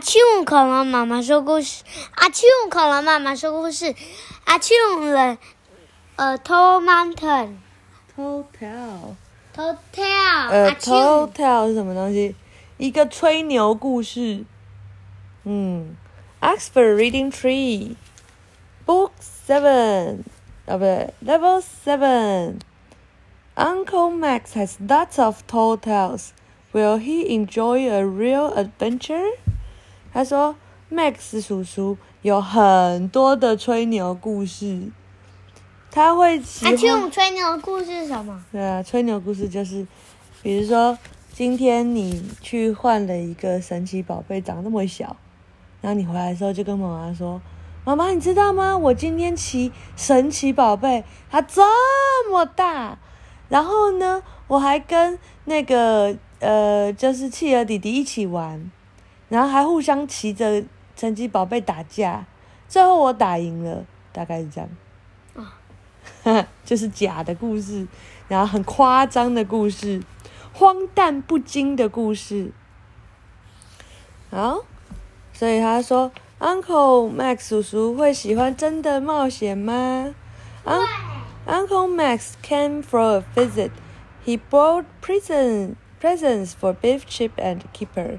庆恐龙妈妈说故事，阿庆恐龙妈妈说故事，阿庆了呃 tall mountain Hotel， tall tale，呃阿庆，Hotel 是什么东西？一个吹牛故事。嗯，Oxford Reading Tree Book Seven，啊不对，Level Seven。Uncle Max has lots of tall tales. Will he enjoy a real adventure? 他说，Max 叔叔有很多的吹牛故事，他会喜阿欢。庆吹牛故事是什么？对啊，吹牛故事就是，比如说今天你去换了一个神奇宝贝，长那么小，然后你回来的时候就跟妈妈说：“妈妈，你知道吗？我今天骑神奇宝贝，它这么大，然后呢，我还跟那个呃，就是企鹅弟弟一起玩，然后还互相骑着神奇宝贝打架，最后我打赢了，大概是这样。”啊就是假的故事，然后很夸张的故事，荒诞不经的故事。好，所以他说，Uncle Max 叔叔会喜欢真的冒险吗？Un Uncle Max came for a visit. He brought present, presents for Beef Chip, and Keeper.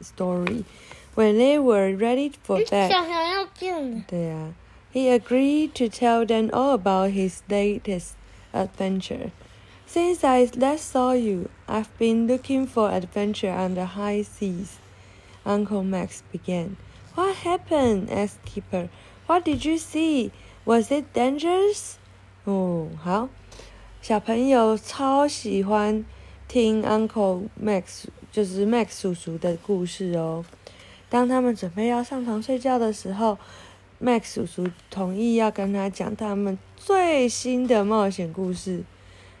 story when they were ready for 小 bed. 熊要进了。对呀、He agreed to tell them all about his latest adventure. Since I last saw you, I've been looking for adventure on the high seas. Uncle Max began. What happened? asked Keeper. What did you see? Was it dangerous? 哦，好，小朋友超喜欢听 Uncle Max， 就是 Max 叔叔的故事哦。当他们准备要上床睡觉的时候，Max 叔叔同意要跟他讲他们最新的冒险故事。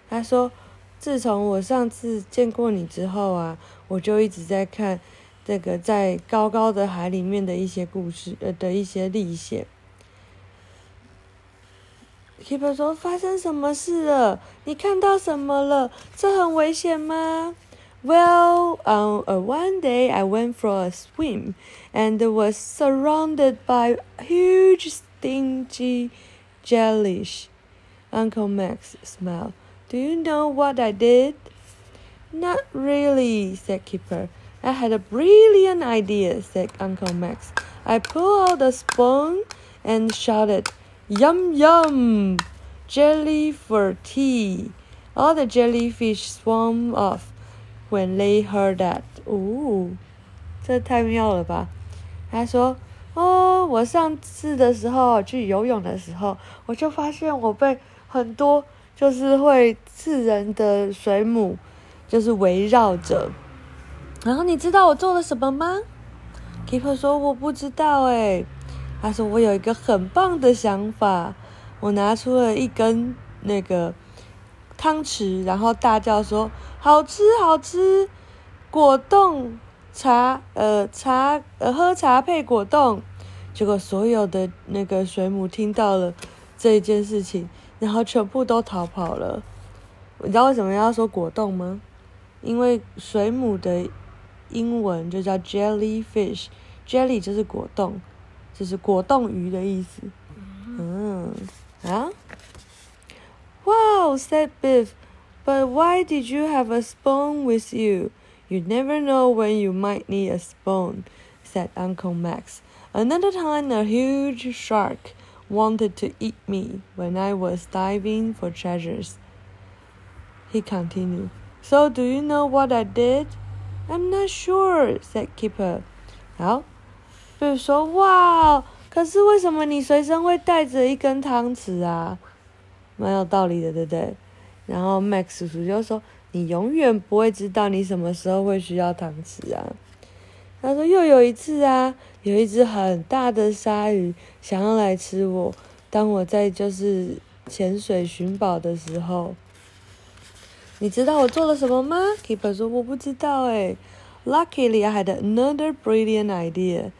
他说：“自从我上次见过你之后啊，我就一直在看这个在高高的海里面的一些故事，呃的一些历险。” Keeper 说：“发生什么事了？你看到什么了？这很危险吗？” Well, on uh, one day I went for a swim and was surrounded by huge stingy jellyfish. Uncle Max smiled. Do you know what I did? Not really, said Keeper. I had a brilliant idea, said Uncle Max. I pulled out a spoon and shouted, Yum yum! Jelly for tea! All the jellyfish swam off when they heard that. 哦，这太妙了吧！他说：“哦，我上次的时候去游泳的时候，我就发现我被很多就是会刺人的水母就是围绕着。然后你知道我做了什么吗？”Keeper 说：“我不知道诶。”他说：“我有一个很棒的想法，我拿出了一根那个汤匙，然后大叫说：‘好吃，好吃！果冻茶，呃，茶，呃，喝茶配果冻。’结果所有的那个水母听到了这一件事情，然后全部都逃跑了。你知道为什么要说果冻吗？因为水母的英文就叫 jellyfish，jelly 就是果冻。”就是果冻鱼的意思。嗯，啊？Wow, said Biff. But why did you have a spoon with you? You never know when you might need a spoon, said Uncle Max. Another time, a huge shark wanted to eat me when I was diving for treasures. He continued. So, do you know what I did? I'm not sure, said Keeper. 好。比如说，哇，可是为什么你随身会带着一根汤匙啊？蛮有道理的，对不对？ 然后 Max 叔叔就说：“你永远不会知道你什么时候会需要糖吃啊。”他说又有一次啊，有一只很大的鲨鱼想要来吃我。当我在就是潜水寻宝的时候，你知道我做了什么吗？Keeper 说我不知道诶。Luckily, I had another brilliant idea,"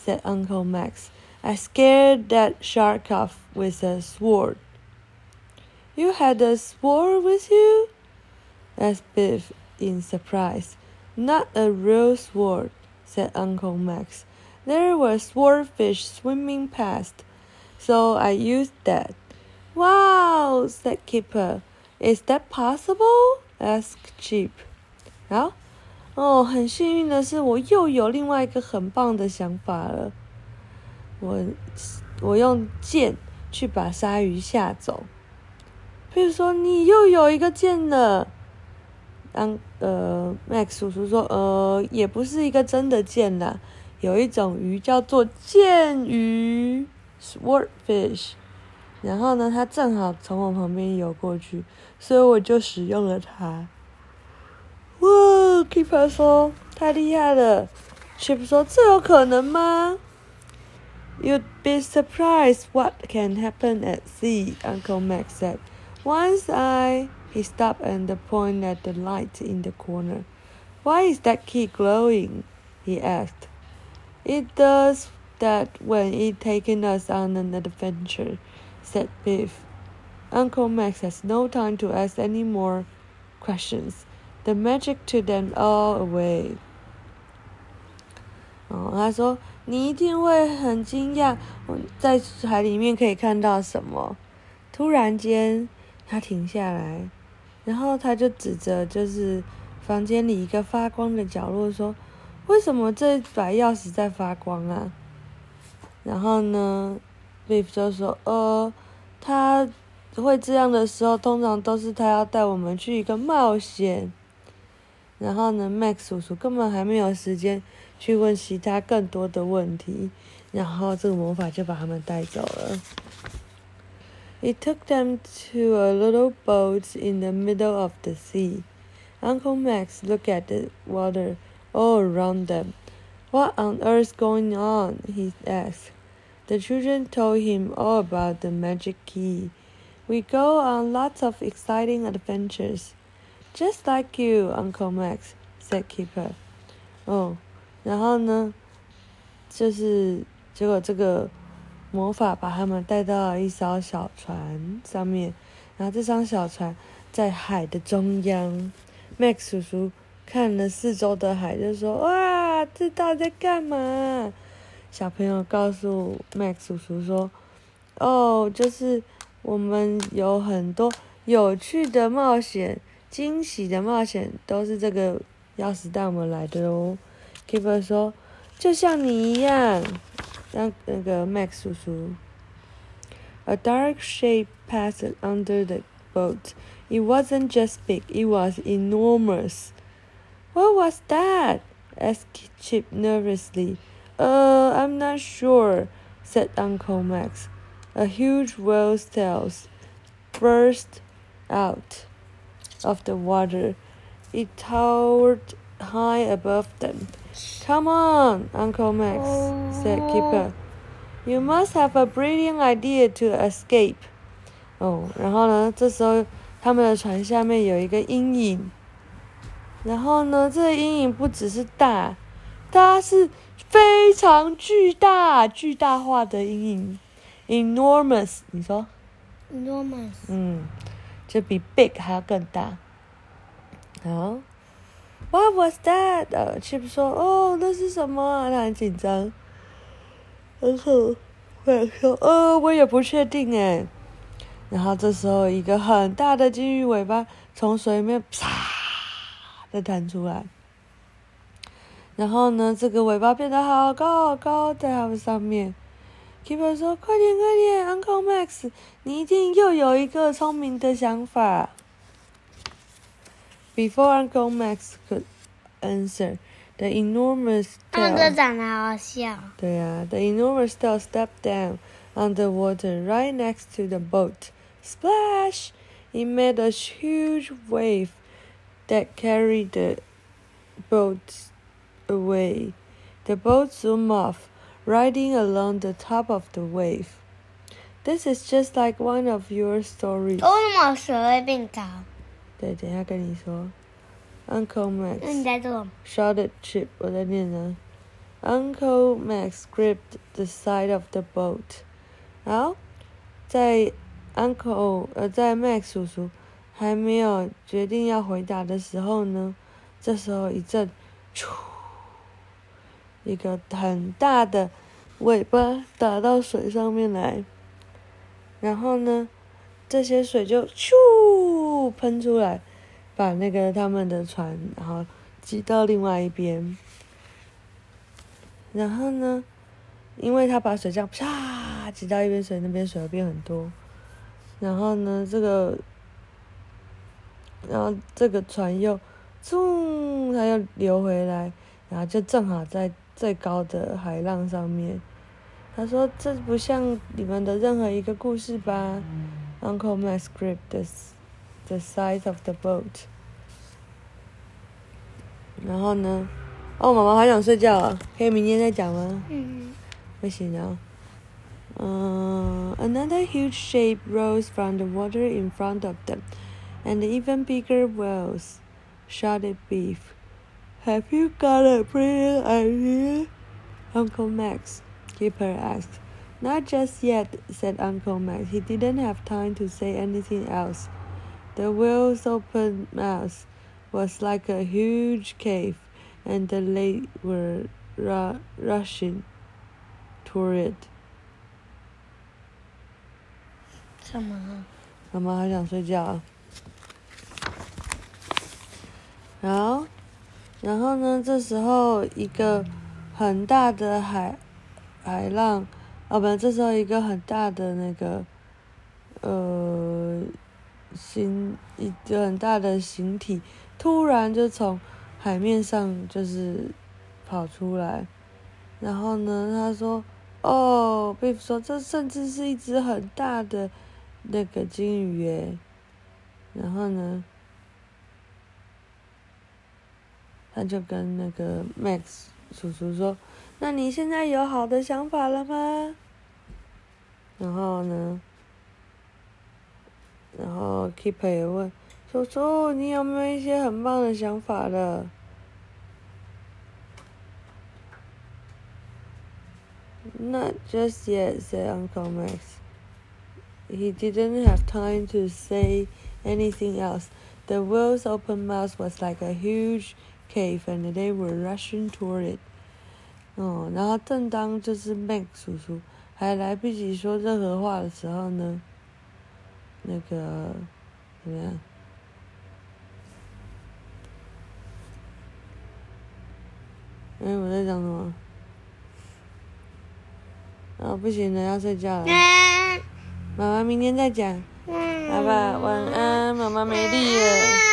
said Uncle Max. "I scared that shark off with a sword." "You had a sword with you?" asked Biff in surprise. "Not a real sword," said Uncle Max. "There were swordfish swimming past, so I used that." "Wow!" said Kipper. "Is that possible?" asked Chip. 好，哦，很幸运的是，我又有另外一个很棒的想法了。我我用剑去把鲨鱼吓走。 比如说，你又有一个剑了。当呃，Max 叔叔说，呃，也不是一个真的剑啦，有一种鱼叫做剑鱼 （swordfish）。然后呢，它正好从我旁边游过去，所以我就使用了它。哇，Keeper 说太厉害了。Chip 说这有可能吗？You'd be surprised what can happen at sea, Uncle Max said. Once I he stopped and pointed at the light in the corner. Why is that key glowing? he asked. It does that when it taken us on an adventure, said Biff. Uncle Max has no time to ask any more questions. The magic took them all away. 哦，他说你一定会很惊讶，我在海里面可以看到什么。突然间， 他停下来，然后他就指着就是房间里一个发光的角落说：“为什么这把钥匙在发光啊？”然后呢，Biff 就说：“呃，他会这样的时候，通常都是他要带我们去一个冒险。”然后呢，Max 叔叔根本还没有时间去问其他更多的问题，然后这个魔法就把他们带走了。It took them to a little boat in the middle of the sea. Uncle Max looked at the water all around them. What on earth's going on? he asked. The children told him all about the magic key. We go on lots of exciting adventures. Just like you, Uncle Max," said Keeper. 哦，然后呢，就是结果这个 魔法把他们带到了一艘小船上面，然后这艘小船在海的中央。Max 叔叔看了四周的海，就说：“哇，这到底在干嘛？”小朋友告诉 Max 叔叔说：“哦，就是我们有很多有趣的冒险。”惊喜的冒险都是这个钥匙带我们来的哦。Keeper 说：“就像你一样。”让那个 Max 叔叔。A dark shape passed under the boat. It wasn't just big; it was enormous. What was that? asked Chip nervously. Uh, I'm not sure," said Uncle Max. A huge whale's tail burst out of the water. It towered high above them. Come on, Uncle Max, said Keeper. You must have a brilliant idea to escape. 哦，然后呢？这时候他们的船下面有一个阴影，然后呢，这个阴影不只是大，它是非常巨大、巨大化的阴影，enormous。你说？enormous。嗯。就比 big 还要更大。好，What was that？呃，Chip 说：“哦，那是什么？”他很紧张。然后我说：“呃，我也不确定哎。”然后这时候，一个很大的金鱼尾巴从水面啪的弹出来。然后呢，这个尾巴变得好高好高，在他们上面。Keeper 说：“快点，快点，Uncle Max，你一定又有一个聪明的想法。” Before Uncle Max could answer, the enormous tail. 那个长得好笑。对啊，the enormous tail stepped down underwater right next to the boat. Splash! It made a huge wave that carried the boat away. The boat zoomed off, riding along the top of the wave. This is just like one of your stories. 为什么水会变高？ 对，等一下跟你说。Uncle Max？shouted Chip，我在念呢。Uncle Max gripped the side of the boat. 好，在 Uncle 呃，在 Max 叔叔还没有决定要回答的时候呢，这时候一阵，咻，一个很大的尾巴打到水上面来，然后呢，这些水就咻喷出来，把那个他们的船然后挤到另外一边。然后呢，因为他把水这样啪挤到一边水，那边水会变很多。然后呢，这个，然后这个船又，冲，它又流回来，然后就正好在最高的海浪上面。他说：“这不像你们的任何一个故事吧？”Uncle Max gripped the s- the sides of the boat。然后呢？哦，妈妈好想睡觉啊，可以明天再讲吗？嗯，不行啊。嗯、another huge shape rose from the water in front of them, and even bigger whales shouted beef. Have you got a brilliant idea? Uncle Max, Keeper asked. Not just yet, said Uncle Max. He didn't have time to say anything else. The whale's open mouth was like a huge cave, and the lake were ru- rushing toward it. 什么？妈妈好想睡觉啊。好，然后呢？这时候一个很大的海海浪，哦不，这时候一个很大的那个呃 形一个很大的形体，突然就从海面上就是跑出来，然后呢，他说：“哦，Beef 说这甚至是一只很大的。”那个金鱼耶，然后呢，他就跟那个 Max 叔叔说：“那你现在有好的想法了吗？”然后呢，然后 Keeper 也问叔叔：“你有没有一些很棒的想法了？” Not just yet, said Uncle Max. He didn't have time to say anything else. The whale's open mouth was like a huge cave, and they were rushing toward it. 哦，然后正当就是 Mac 叔叔还来不及说任何话的时候呢， 那个怎么样？哎，我在讲什么？哦，不行了，要睡觉了。嗯妈妈明天再讲，嗯，好吧，晚安，妈妈没力了。